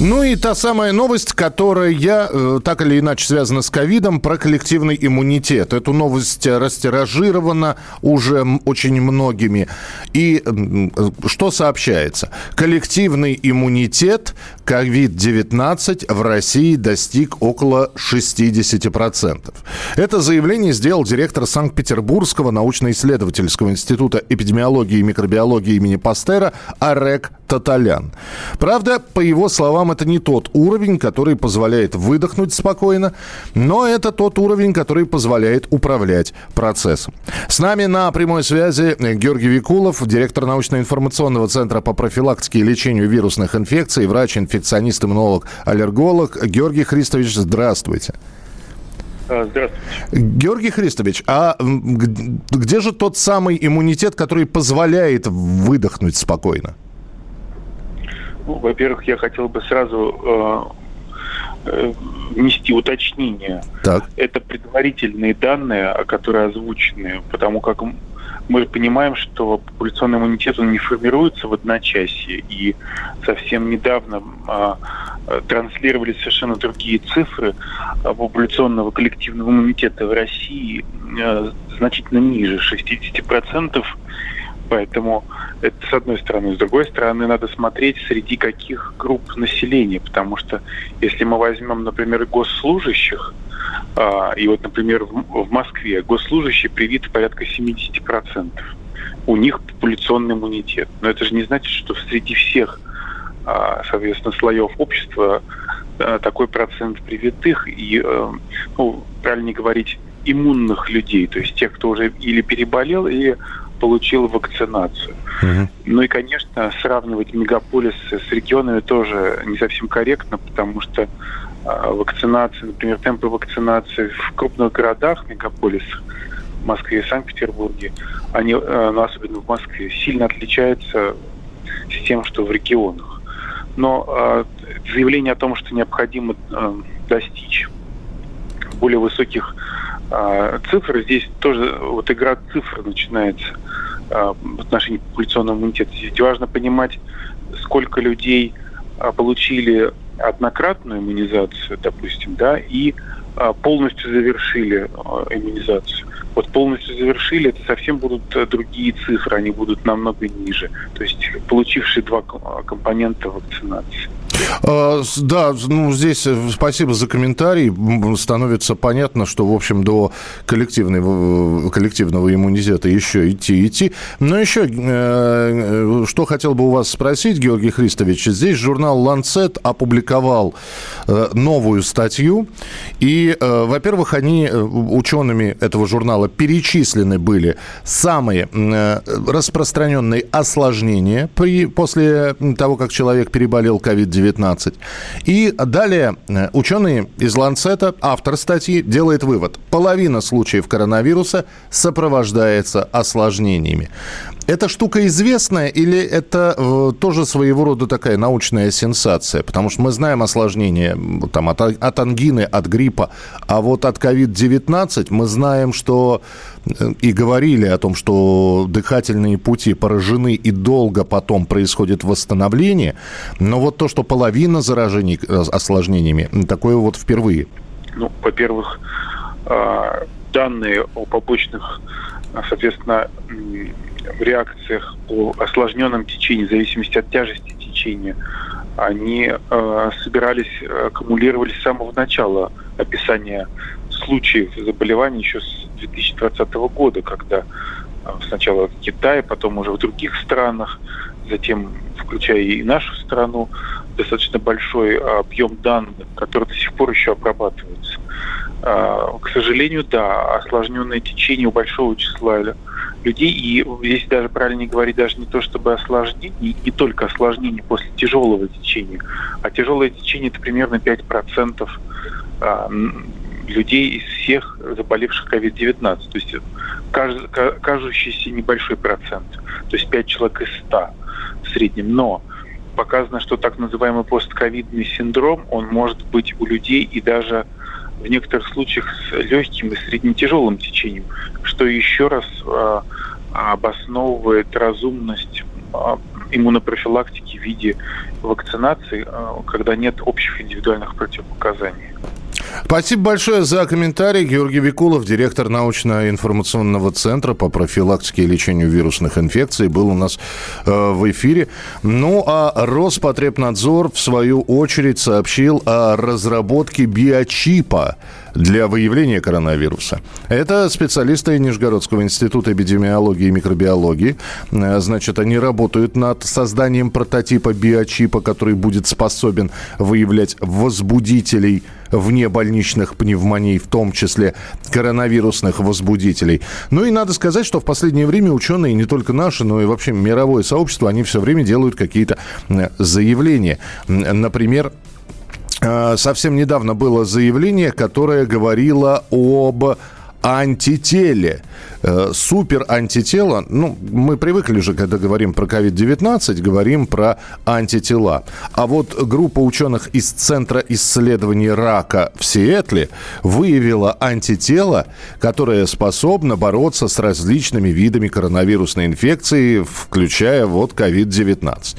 Ну и та самая новость, которая э, так или иначе связана с ковидом, про коллективный иммунитет. Эту новость растиражирована уже очень многими. И что сообщается? Коллективный иммунитет COVID-19 в России достиг около 60%. Это заявление сделал директор Санкт-Петербургского научно-исследовательского института эпидемиологии и микробиологии имени Пастера Арек Таталян. Правда, по его словам, это не тот уровень, который позволяет выдохнуть спокойно, но это тот уровень, который позволяет управлять процессом. С нами на прямой связи Георгий Викулов, директор научно-информационного центра по профилактике и лечению вирусных инфекций, врач-инфекционист, иммунолог, аллерголог. Георгий Христович, здравствуйте. Здравствуйте. Георгий Христович, а где же тот самый иммунитет, который позволяет выдохнуть спокойно? Ну, во-первых, я хотел бы сразу э, э, внести уточнение. Так. Это предварительные данные, которые озвучены, потому как мы понимаем, что популяционный иммунитет он не формируется в одночасье, и совсем недавно а, э, транслировали совершенно другие цифры популяционного коллективного иммунитета в России э, значительно ниже 60%. Поэтому это с одной стороны. С другой стороны, надо смотреть, среди каких групп населения. Потому что если мы возьмем, например, госслужащих, а, и вот, например, в, Москве госслужащие привиты порядка 70%. У них популяционный иммунитет. Но это же не значит, что среди всех, а, соответственно, слоев общества а, такой процент привитых и, э, ну, правильно говорить, иммунных людей, то есть тех, кто уже или переболел, или получил вакцинацию. Ну и, конечно, сравнивать мегаполисы с регионами тоже не совсем корректно, потому что а, вакцинация, например, темпы вакцинации в крупных городах, мегаполисах, в Москве и Санкт-Петербурге, они, э, ну, особенно в Москве, сильно отличаются с тем, что в регионах. Но э, заявление о том, что необходимо э, достичь более высоких э, цифр, здесь тоже вот игра цифр начинается э, в отношении популяционного иммунитета. Здесь важно понимать, сколько людей э, получили однократную иммунизацию, допустим, да, и полностью завершили иммунизацию. Вот полностью завершили, это совсем будут э, другие цифры, они будут намного ниже. То есть получившие два ко- компонента вакцинации. А, Да, ну здесь э, спасибо за комментарий. Становится понятно, что, в общем, до коллективного, коллективного иммунитета еще идти, идти. Но еще, э, э, что хотел бы у вас спросить, Георгий Христович. Здесь журнал «Ланцет» опубликовал э, новую статью. И, э, во-первых, они э, учеными этого журнала перечислены были самые э, распространенные осложнения при, после того, как человек переболел COVID-19. И далее э, ученые из Ланцета, автор статьи, делает вывод. Половина случаев коронавируса сопровождается осложнениями. Эта штука известная или это э, тоже своего рода такая научная сенсация? Потому что мы знаем осложнения там, от, а- от ангины, от гриппа, а вот от COVID-19 мы знаем, что э, и говорили о том, что дыхательные пути поражены и долго потом происходит восстановление. Но вот то, что половина заражений э, осложнениями, такое вот впервые. Ну, во-первых, э, данные о побочных, соответственно, м, реакциях по осложненном течении, в зависимости от тяжести течения, они э, собирались, э, аккумулировались с самого начала описания случаев заболеваний еще с 2020 года, когда э, сначала в Китае, потом уже в других странах, затем, включая и нашу страну, достаточно большой объем данных, которые до сих пор еще обрабатываются. А, К сожалению, да, осложненное течение у большого числа людей, и здесь даже правильнее говорить даже не то чтобы осложнение, не только осложнение после тяжелого течения, а тяжелое течение это примерно 5% а, людей из всех заболевших COVID-19. То есть ка- кажущийся небольшой процент. То есть 5 человек из 100. в среднем. Но показано, что так называемый постковидный синдром, он может быть у людей и даже в некоторых случаях с легким и среднетяжелым течением, что еще раз э, обосновывает разумность э, иммунопрофилактики в виде вакцинации, э, когда нет общих индивидуальных противопоказаний. Спасибо большое за комментарий. Георгий Викулов, директор научно-информационного центра по профилактике и лечению вирусных инфекций, был у нас э, в эфире. Ну, а Роспотребнадзор, в свою очередь, сообщил о разработке биочипа для выявления коронавируса. Это специалисты Нижегородского института эпидемиологии и микробиологии. Э, значит, они работают над созданием прототипа биочипа, который будет способен выявлять возбудителей внебольничных пневмоний, в том числе коронавирусных возбудителей. Ну и надо сказать, что в последнее время ученые, не только наши, но и вообще мировое сообщество, они все время делают какие-то э, заявления. Например, совсем недавно было заявление, которое говорило об антителе. Э, супер антитело, ну, мы привыкли же, когда говорим про COVID-19, говорим про антитела. А вот группа ученых из Центра исследований рака в Сиэтле выявила антитело, которое способно бороться с различными видами коронавирусной инфекции, включая вот COVID-19.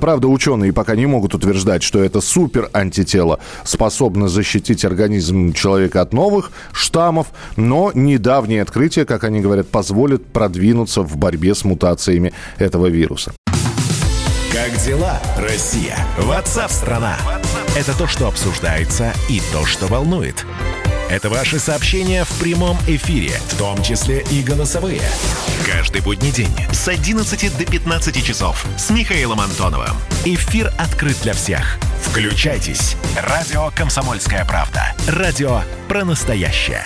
Правда, ученые пока не могут утверждать, что это супер антитело способно защитить организм человека от новых штаммов, но недавнее открытие, как они говорят, позволит продвинуться в борьбе с мутациями этого вируса. Как дела, Россия? Ватсап-страна! Это то, что обсуждается и то, что волнует. Это ваши сообщения в прямом эфире, в том числе и голосовые. Каждый будний день с 11 до 15 часов с Михаилом Антоновым. Эфир открыт для всех. Включайтесь. Радио «Комсомольская правда». Радио про настоящее.